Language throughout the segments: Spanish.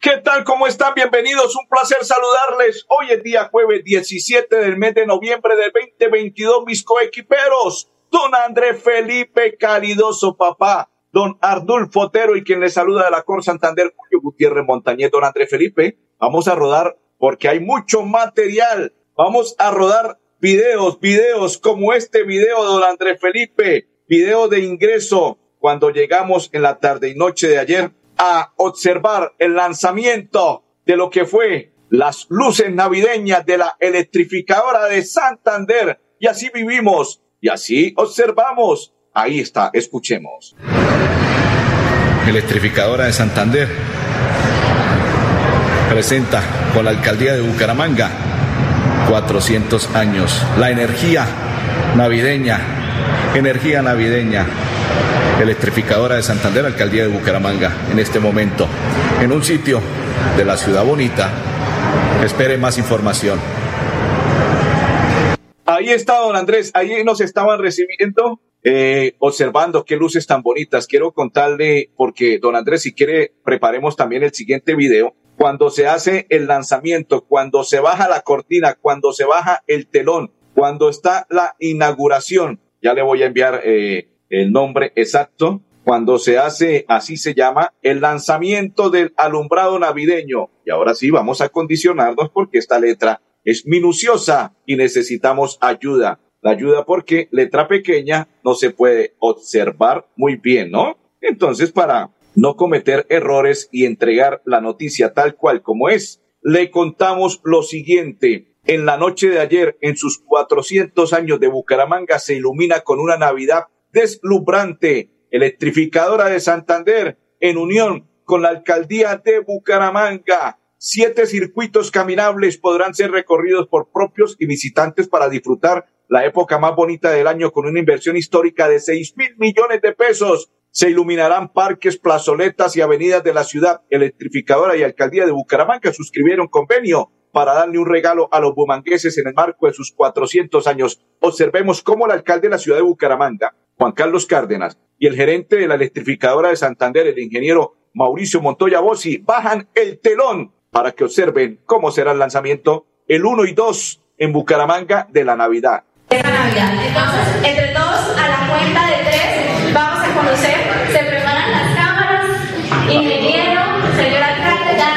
¿qué tal? ¿Cómo están? Bienvenidos. Un placer saludarles. Hoy es día jueves 17 del mes de noviembre del 2022, mis coequiperos. Don André Felipe Calidoso, papá don Ardulfo Otero y quien le saluda de la Cor Santander, Julio Gutiérrez Montañez, don André Felipe. Vamos a rodar porque hay mucho material. Vamos a rodar videos, videos como este video, don André Felipe, video de ingreso cuando llegamos en la tarde y noche de ayer a observar el lanzamiento de lo que fue las luces navideñas de la electrificadora de Santander. Y así vivimos y así observamos Ahí está, escuchemos. Electrificadora de Santander presenta con la alcaldía de Bucaramanga 400 años. La energía navideña, energía navideña. Electrificadora de Santander, alcaldía de Bucaramanga, en este momento, en un sitio de la ciudad bonita. Espere más información. Ahí está, don Andrés, ahí nos estaban recibiendo eh, observando qué luces tan bonitas. Quiero contarle, porque don Andrés, si quiere, preparemos también el siguiente video. Cuando se hace el lanzamiento, cuando se baja la cortina, cuando se baja el telón, cuando está la inauguración, ya le voy a enviar eh, el nombre exacto. Cuando se hace, así se llama, el lanzamiento del alumbrado navideño. Y ahora sí, vamos a condicionarnos porque esta letra es minuciosa y necesitamos ayuda la ayuda porque letra pequeña no se puede observar muy bien, ¿no? Entonces, para no cometer errores y entregar la noticia tal cual como es, le contamos lo siguiente. En la noche de ayer, en sus 400 años de Bucaramanga, se ilumina con una Navidad deslumbrante, electrificadora de Santander, en unión con la alcaldía de Bucaramanga. Siete circuitos caminables podrán ser recorridos por propios y visitantes para disfrutar la época más bonita del año con una inversión histórica de seis mil millones de pesos. Se iluminarán parques, plazoletas y avenidas de la ciudad. Electrificadora y Alcaldía de Bucaramanga suscribieron convenio para darle un regalo a los bumangueses en el marco de sus 400 años. Observemos cómo el alcalde de la ciudad de Bucaramanga, Juan Carlos Cárdenas, y el gerente de la electrificadora de Santander, el ingeniero Mauricio Montoya Bossi, bajan el telón para que observen cómo será el lanzamiento el 1 y 2 en Bucaramanga de la Navidad esta Navidad. Entonces, entre todos, a la cuenta de tres, vamos a conocer, se preparan las cámaras, ingeniero, señor alcalde, ya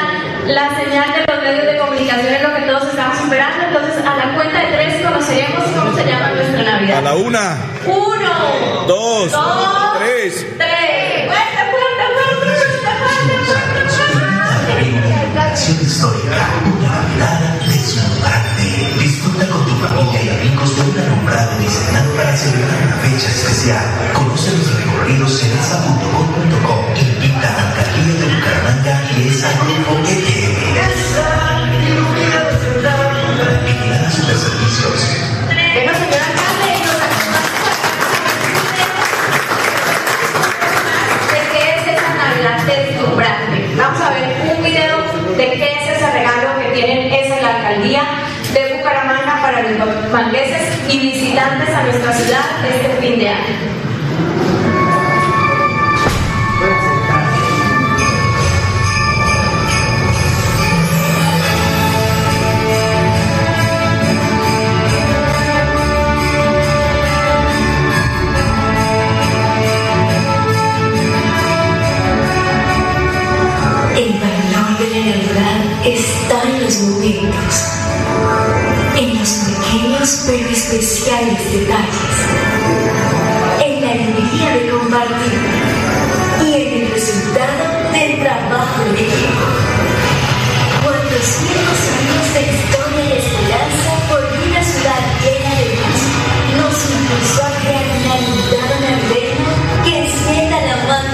la señal de los medios de comunicación es lo que todos estamos esperando. Entonces, a la cuenta de tres conoceremos cómo se llama nuestra Navidad. A la una. Uno. Dos. Dos. Tres. Tres. Fuerte, fuerte, fuerte, fuerte, histórica, una deslumbrante. Disfruta con tu familia y amigos de un alumbrado diseñado para celebrar una fecha especial. Conoce los recorridos en esa.com.co. Invita a Alcaldía de Bucaramanga y esa grupo ETM. Vigilada Superservicios. Bueno, y visitantes a nuestra ciudad este fin de año.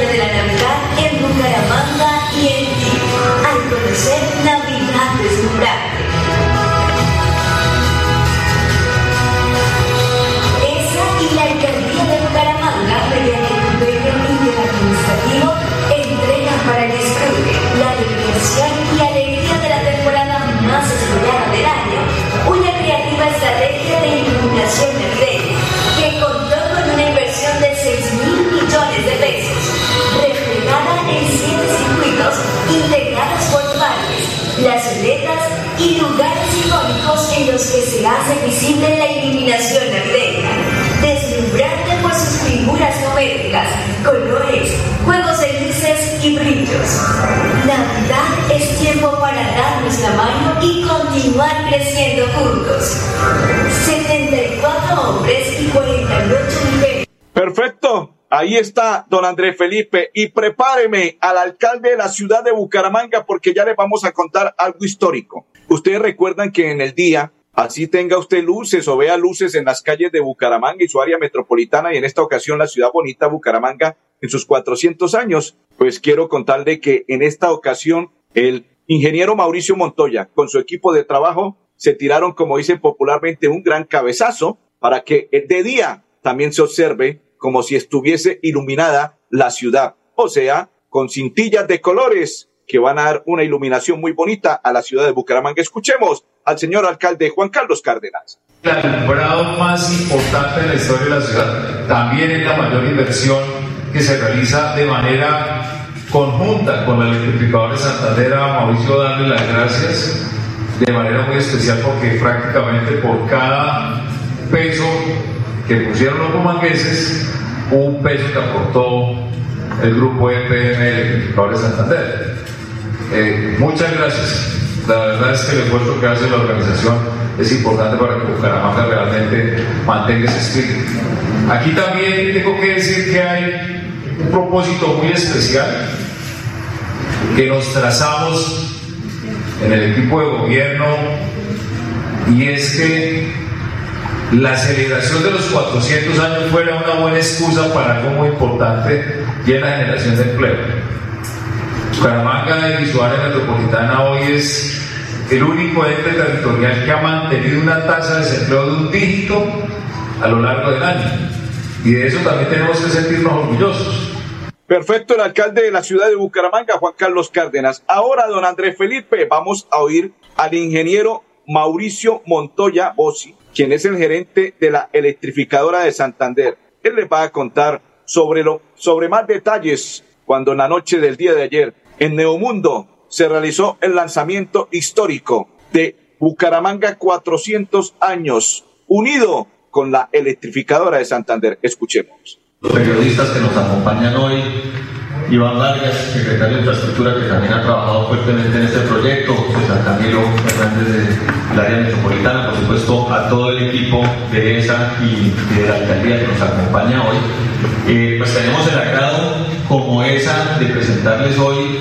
de la Navidad en Bucaramanga y en ti. Al conocer Navidad deslumbrante. Esa y la alcaldía de Bucaramanga, mediante el convenio interadministrativo, entregan para el estudio la diversión y alegría de la temporada más esperada del año. Una creativa estrategia de iluminación de gana en siete circuitos integrados por parques, las letras y lugares icónicos en los que se hace visible la iluminación navideña, deslumbrante por sus figuras geométricas, colores, juegos de y brillos. Navidad es tiempo para darnos la mano y continuar creciendo juntos. 74 hombres y 48 mujeres. Perfecto. Ahí está don Andrés Felipe. Y prepáreme al alcalde de la ciudad de Bucaramanga porque ya le vamos a contar algo histórico. Ustedes recuerdan que en el día, así tenga usted luces o vea luces en las calles de Bucaramanga y su área metropolitana y en esta ocasión la ciudad bonita Bucaramanga en sus 400 años, pues quiero contarle que en esta ocasión el ingeniero Mauricio Montoya con su equipo de trabajo se tiraron, como dicen popularmente, un gran cabezazo para que de día también se observe como si estuviese iluminada la ciudad, o sea, con cintillas de colores que van a dar una iluminación muy bonita a la ciudad de Bucaramanga. Escuchemos al señor alcalde Juan Carlos Cárdenas. El alumbrado más importante de la historia de la ciudad también es la mayor inversión que se realiza de manera conjunta con la electrificadora de Santander a Mauricio darle las gracias de manera muy especial porque prácticamente por cada peso que pusieron los bumangueses, un peso que aportó el grupo EPM Electrificador de Santander. Eh, muchas gracias. La verdad es que el esfuerzo que hace la organización es importante para que Bucaramanga realmente mantenga ese espíritu. Aquí también tengo que decir que hay un propósito muy especial que nos trazamos en el equipo de gobierno y es que la celebración de los 400 años fuera una buena excusa para algo muy importante y es la generación de empleo. Bucaramanga y su área metropolitana hoy es el único ente territorial que ha mantenido una tasa de desempleo de un dígito a lo largo del año. Y de eso también tenemos que sentirnos orgullosos. Perfecto, el alcalde de la ciudad de Bucaramanga, Juan Carlos Cárdenas. Ahora, don Andrés Felipe, vamos a oír al ingeniero Mauricio Montoya Bossi, quien es el gerente de la electrificadora de Santander. Él les va a contar sobre, lo, sobre más detalles cuando en la noche del día de ayer en Neomundo se realizó el lanzamiento histórico de Bucaramanga 400 años, unido con la electrificadora de Santander. Escuchemos. Los periodistas que nos acompañan hoy, Iván Vargas, secretario de Infraestructura, que también ha trabajado fuertemente en este proyecto, César Camilo Fernández del área metropolitana, por supuesto a todo el equipo de ESA y de la alcaldía que nos acompaña hoy. Eh, pues tenemos el agrado como ESA de presentarles hoy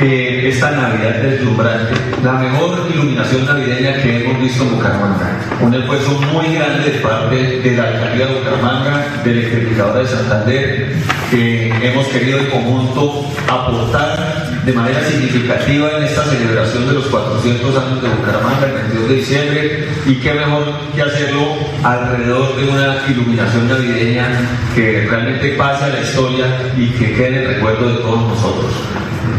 esta Navidad deslumbrante, la mejor iluminación navideña que hemos visto en Bucaramanga. Un esfuerzo muy grande de parte de la alcaldía de Bucaramanga, de la electrificadora de Santander, que hemos querido en conjunto aportar de manera significativa en esta celebración de los 400 años de Bucaramanga, el 22 de diciembre, y qué mejor que hacerlo alrededor de una iluminación navideña que realmente pase a la historia y que quede en el recuerdo de todos nosotros.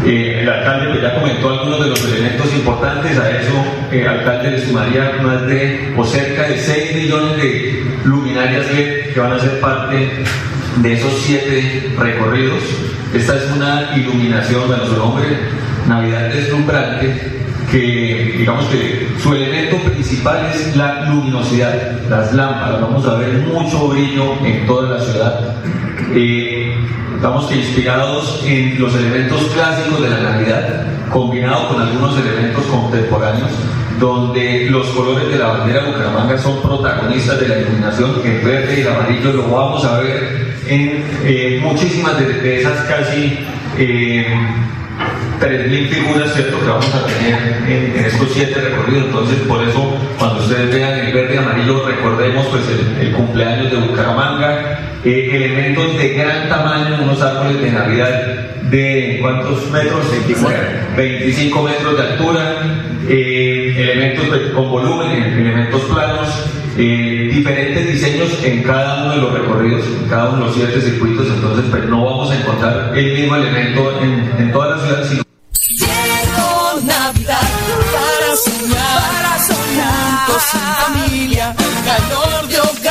Eh, el alcalde pues, ya comentó algunos de los elementos importantes, a eso el eh, alcalde le sumaría más de o cerca de 6 millones de luminarias LED que van a ser parte de esos siete recorridos. Esta es una iluminación, bueno, su nombre, Navidad deslumbrante, que digamos que su elemento principal es la luminosidad, las lámparas, vamos a ver mucho brillo en toda la ciudad. Eh, estamos que inspirados en los elementos clásicos de la Navidad, combinado con algunos elementos contemporáneos, donde los colores de la bandera Bucaramanga son protagonistas de la iluminación, el verde y el amarillo lo vamos a ver en eh, muchísimas de, esas casi eh, 3.000 figuras ¿cierto? que vamos a tener en, estos siete recorridos. Entonces, por eso, cuando ustedes vean el verde y amarillo, recordemos pues, el, cumpleaños de Bucaramanga, eh, elementos de gran tamaño, unos árboles de Navidad de ¿cuántos metros? 25, metros de altura, eh, elementos con volumen, elementos planos, eh, diferentes diseños en cada uno de los recorridos, en cada uno de los siete circuitos, entonces pues, no vamos a encontrar el mismo elemento en, en todas las ciudades, sino Navidad para soñar, para soñar familia, calor de hogar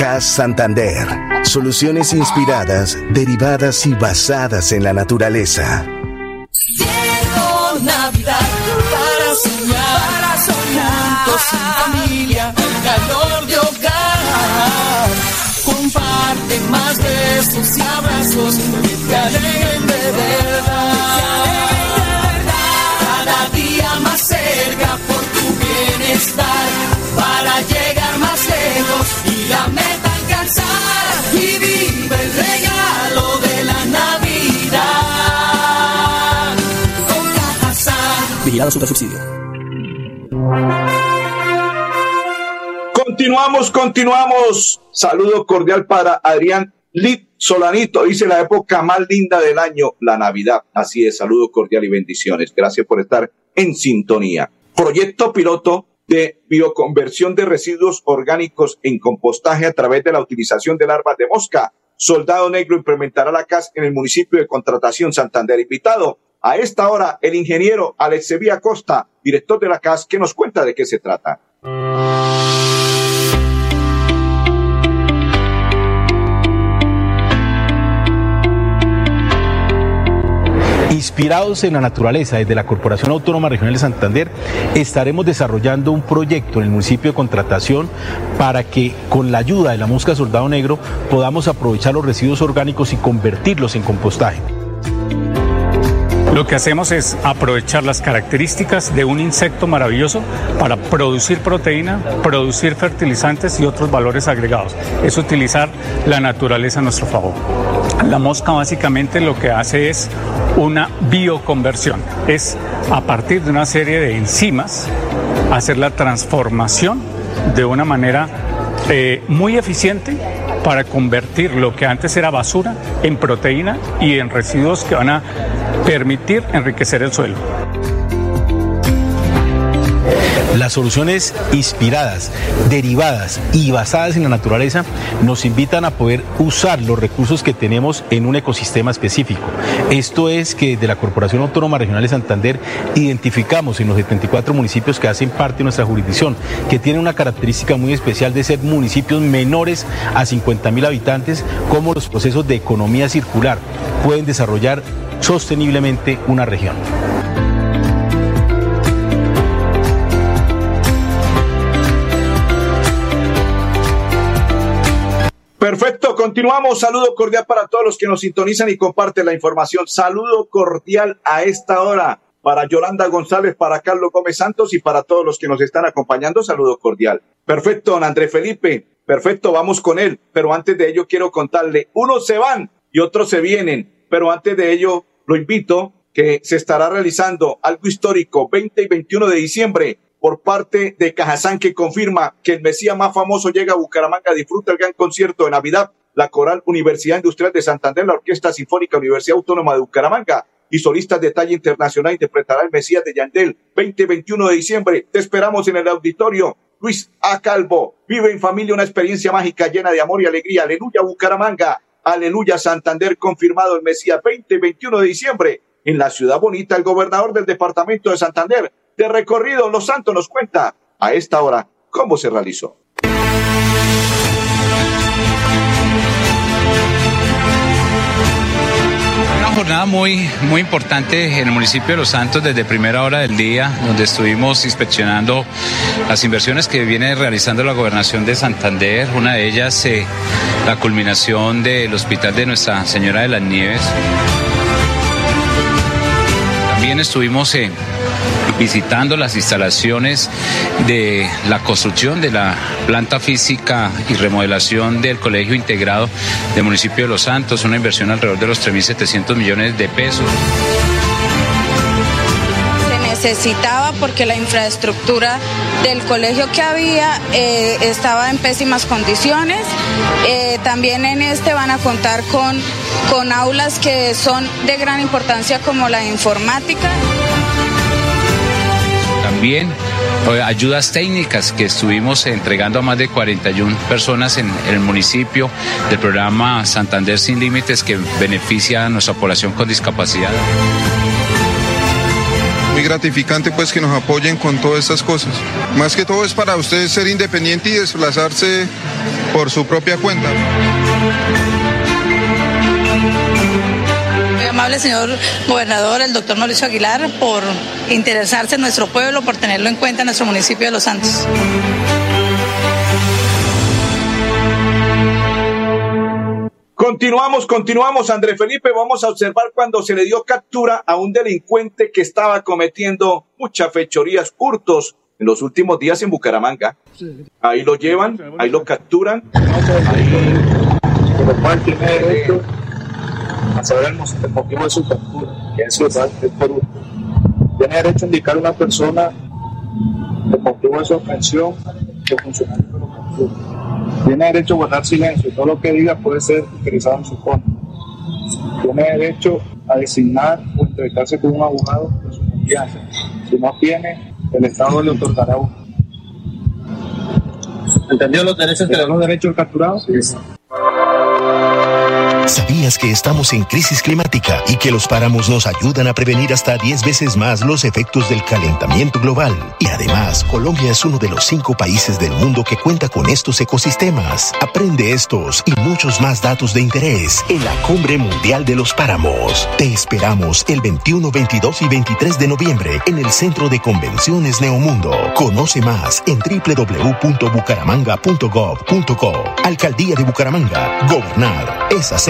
CAS Santander. Soluciones inspiradas, derivadas y basadas en la naturaleza. Navidad para soñar, para soñar calor de hogar. Comparte más besos y abrazos que te alegren de verdad. Vigilado Super Subsidio. Continuamos, continuamos. Saludo cordial para Adrián Lit Solanito. Dice la época más linda del año, la Navidad. Así es, saludo cordial y bendiciones. Gracias por estar en sintonía. Proyecto piloto de bioconversión de residuos orgánicos en compostaje a través de la utilización de larvas de mosca. Soldado Negro implementará la CAS en el municipio de Contratación Santander. Invitado a esta hora el ingeniero Alex Sevilla Costa, director de la CAS, que nos cuenta de qué se trata. Inspirados en la naturaleza desde la Corporación Autónoma Regional de Santander, estaremos desarrollando un proyecto en el municipio de Contratación para que con la ayuda de la mosca soldado negro podamos aprovechar los residuos orgánicos y convertirlos en compostaje. Lo que hacemos es aprovechar las características de un insecto maravilloso para producir proteína, producir fertilizantes y otros valores agregados. Es utilizar la naturaleza a nuestro favor. La mosca básicamente lo que hace es una bioconversión. Es a partir de una serie de enzimas hacer la transformación de una manera eh, muy eficiente para convertir lo que antes era basura en proteína y en residuos que van a permitir enriquecer el suelo. Las soluciones inspiradas, derivadas y basadas en la naturaleza nos invitan a poder usar los recursos que tenemos en un ecosistema específico. Esto es que de la Corporación Autónoma Regional de Santander identificamos en los 74 municipios que hacen parte de nuestra jurisdicción, que tienen una característica muy especial de ser municipios menores a 50 mil habitantes, como los procesos de economía circular pueden desarrollar sosteniblemente una región. Continuamos. Saludo cordial para todos los que nos sintonizan y comparten la información. Saludo cordial a esta hora para Yolanda González, para Carlos Gómez Santos y para todos los que nos están acompañando. Saludo cordial. Perfecto, don André Felipe. Perfecto, vamos con él. Pero antes de ello quiero contarle, unos se van y otros se vienen. Pero antes de ello, lo invito que se estará realizando algo histórico 20 y 21 de diciembre por parte de Cajazán que confirma que el Mesías más famoso llega a Bucaramanga, disfruta el gran concierto de Navidad, la Coral Universidad Industrial de Santander, la Orquesta Sinfónica Universidad Autónoma de Bucaramanga y solistas de talla internacional interpretará el Mesías de Yandel 20-21 de diciembre. Te esperamos en el auditorio. Luis A. Calvo, vive en familia una experiencia mágica llena de amor y alegría. Aleluya Bucaramanga, aleluya Santander, confirmado el Mesías 20-21 de diciembre en la ciudad bonita. El gobernador del departamento de Santander, de recorrido Los Santos nos cuenta a esta hora cómo se realizó. Una jornada muy, muy importante en el municipio de Los Santos desde primera hora del día, donde estuvimos inspeccionando las inversiones que viene realizando la gobernación de Santander. Una de ellas, eh, la culminación del hospital de Nuestra Señora de las Nieves. También estuvimos eh, visitando las instalaciones de la construcción de la planta física y remodelación del Colegio Integrado del municipio de Los Santos, una inversión alrededor de los 3.700 millones de pesos necesitaba porque la infraestructura del colegio que había eh, estaba en pésimas condiciones. Eh, también en este van a contar con, con aulas que son de gran importancia como la informática. También eh, ayudas técnicas que estuvimos entregando a más de 41 personas en, el municipio del programa Santander Sin Límites que beneficia a nuestra población con discapacidad muy gratificante pues que nos apoyen con todas estas cosas. Más que todo es para ustedes ser independiente y desplazarse por su propia cuenta. Amable señor gobernador, el doctor Mauricio Aguilar, por interesarse en nuestro pueblo, por tenerlo en cuenta en nuestro municipio de Los Santos. Continuamos, continuamos, André Felipe. Vamos a observar cuando se le dio captura a un delincuente que estaba cometiendo muchas fechorías, hurtos en los últimos días en Bucaramanga. Ahí lo llevan, ahí lo capturan. Ahí, por lo cual tiene derecho a saber el motivo de su captura, que es por hurto. Tiene derecho a indicar a una persona el motivo de su ofensión que funcionario lo captura tiene derecho a guardar silencio, todo lo que diga puede ser utilizado en su contra. Tiene derecho a designar o entrevistarse con un abogado de su confianza. Si no tiene, el Estado le otorgará uno. ¿Entendió los derechos que los derechos capturados? Sí. ¿Sabías que estamos en crisis climática y que los páramos nos ayudan a prevenir hasta 10 veces más los efectos del calentamiento global? Y además, Colombia es uno de los cinco países del mundo que cuenta con estos ecosistemas. Aprende estos y muchos más datos de interés en la Cumbre Mundial de los Páramos. Te esperamos el 21, 22 y 23 de noviembre en el Centro de Convenciones Neomundo. Conoce más en www.bucaramanga.gov.co. Alcaldía de Bucaramanga. Gobernar es hacer.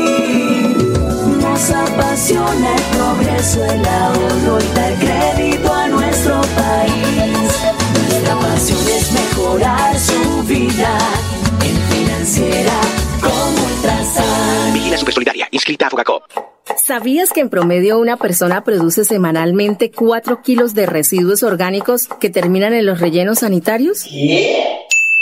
Nos apasiona el progreso, el ahorro y dar crédito a nuestro país. Nuestra pasión es mejorar su vida en financiera como Ultrasan. Vigila Supersolidaria, inscrita a Fogacop. ¿Sabías que en promedio una persona produce semanalmente 4 kilos de residuos orgánicos que terminan en los rellenos sanitarios?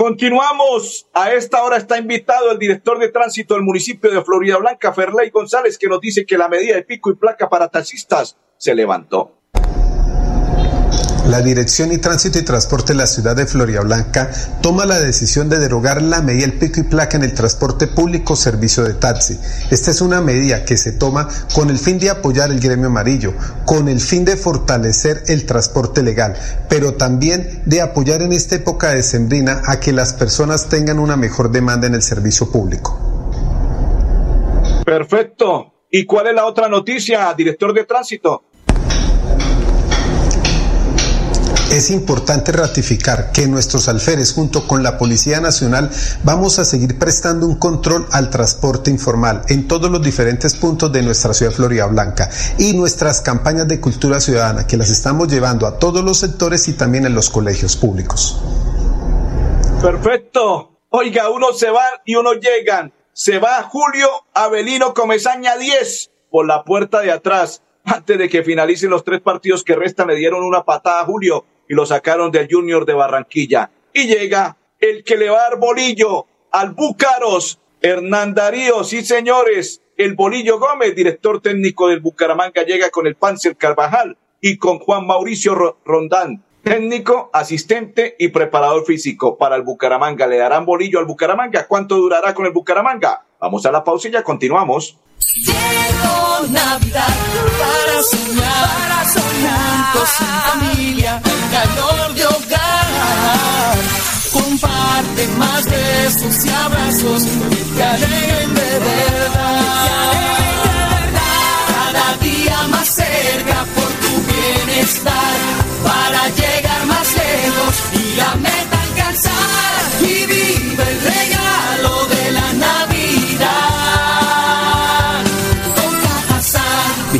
Continuamos. A esta hora está invitado el director de tránsito del municipio de Florida Blanca, Ferley González, que nos dice que la medida de pico y placa para taxistas se levantó. La Dirección y Tránsito y Transporte de la ciudad de Blanca toma la decisión de derogar la medida del pico y placa en el transporte público servicio de taxi. Esta es una medida que se toma con el fin de apoyar el gremio amarillo, con el fin de fortalecer el transporte legal, pero también de apoyar en esta época de sembrina a que las personas tengan una mejor demanda en el servicio público. Perfecto. ¿Y cuál es la otra noticia, director de tránsito? Es importante ratificar que nuestros alférez junto con la Policía Nacional vamos a seguir prestando un control al transporte informal en todos los diferentes puntos de nuestra ciudad Florida Blanca y nuestras campañas de cultura ciudadana que las estamos llevando a todos los sectores y también en los colegios públicos. Perfecto. Oiga, uno se va y uno llegan. Se va Julio Avelino Comezaña 10 por la puerta de atrás. Antes de que finalicen los tres partidos que restan, le dieron una patada a Julio y lo sacaron del Junior de Barranquilla. Y llega el que le va a dar bolillo al Búcaros, Hernán Darío, sí señores, el Bolillo Gómez, director técnico del Bucaramanga, llega con el Panzer Carvajal y con Juan Mauricio Rondán, técnico, asistente y preparador físico para el Bucaramanga. ¿Le darán bolillo al Bucaramanga? ¿Cuánto durará con el Bucaramanga? Vamos a la pausa y continuamos. Navidad para soñar, para soñar, juntos familia, calor de hogar. Comparte más besos y abrazos que alegren de verdad.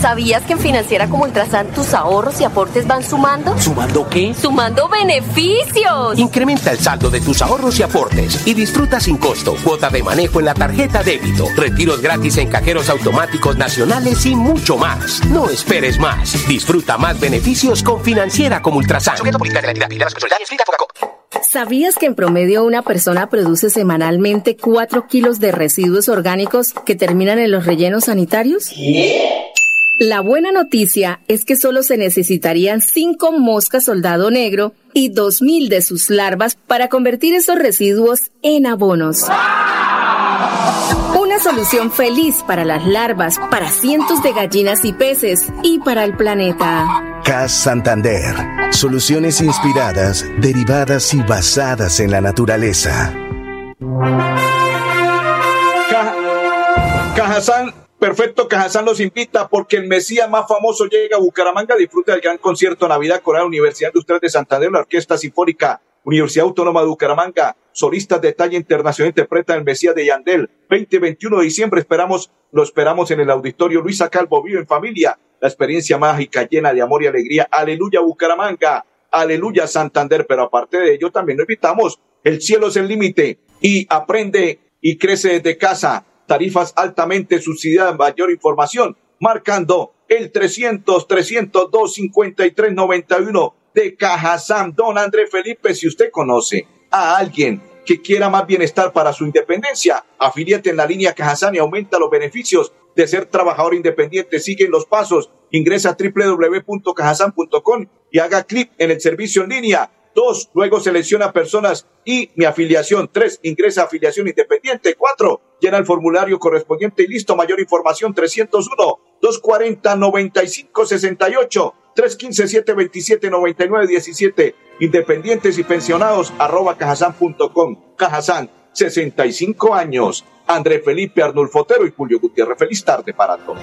¿Sabías que en Financiera como Ultrasan tus ahorros y aportes van sumando? ¿Sumando qué? ¡Sumando beneficios! Incrementa el saldo de tus ahorros y aportes y disfruta sin costo cuota de manejo en la tarjeta débito, retiros gratis en cajeros automáticos nacionales y mucho más. No esperes más. Disfruta más beneficios con Financiera como Ultrasan. ¿Sabías que en promedio una persona produce semanalmente 4 kilos de residuos orgánicos que terminan en los rellenos sanitarios? La buena noticia es que solo se necesitarían 5 moscas soldado negro y 2.000 de sus larvas para convertir esos residuos en abonos. Una solución feliz para las larvas, para cientos de gallinas y peces y para el planeta. CAS Santander. Soluciones inspiradas, derivadas y basadas en la naturaleza. Cajazán Perfecto, Cajazán los invita porque el Mesías más famoso llega a Bucaramanga. Disfruta del gran concierto Navidad Coral Universidad Industrial de Santander, la Orquesta Sinfónica Universidad Autónoma de Bucaramanga. Solistas de talla internacional interpretan el Mesías de Yandel. 20-21 de diciembre esperamos, lo esperamos en el auditorio Luisa Calvo, vivo en familia. La experiencia mágica llena de amor y alegría. Aleluya Bucaramanga. Aleluya Santander. Pero aparte de ello también lo invitamos. El cielo es el límite y aprende y crece desde casa tarifas altamente subsidiadas. Mayor información marcando el 300 302 5391 de Cajazam. Don André Felipe, si usted conoce a alguien que quiera más bienestar para su independencia, afíliate en la línea Cajazán y aumenta los beneficios de ser trabajador independiente. Sigue los pasos. Ingresa a www.cajazán.com y haga clic en el servicio en línea Dos, luego selecciona personas y mi afiliación. Tres, ingresa a afiliación independiente. Cuatro, llena el formulario correspondiente y listo. Mayor información 301 240 9568 315 727 9917 Independientes y pensionados arroba cajasan.com. Cajazán, 65 años. André Felipe Arnulfo Otero y Julio Gutiérrez. Feliz tarde para todos.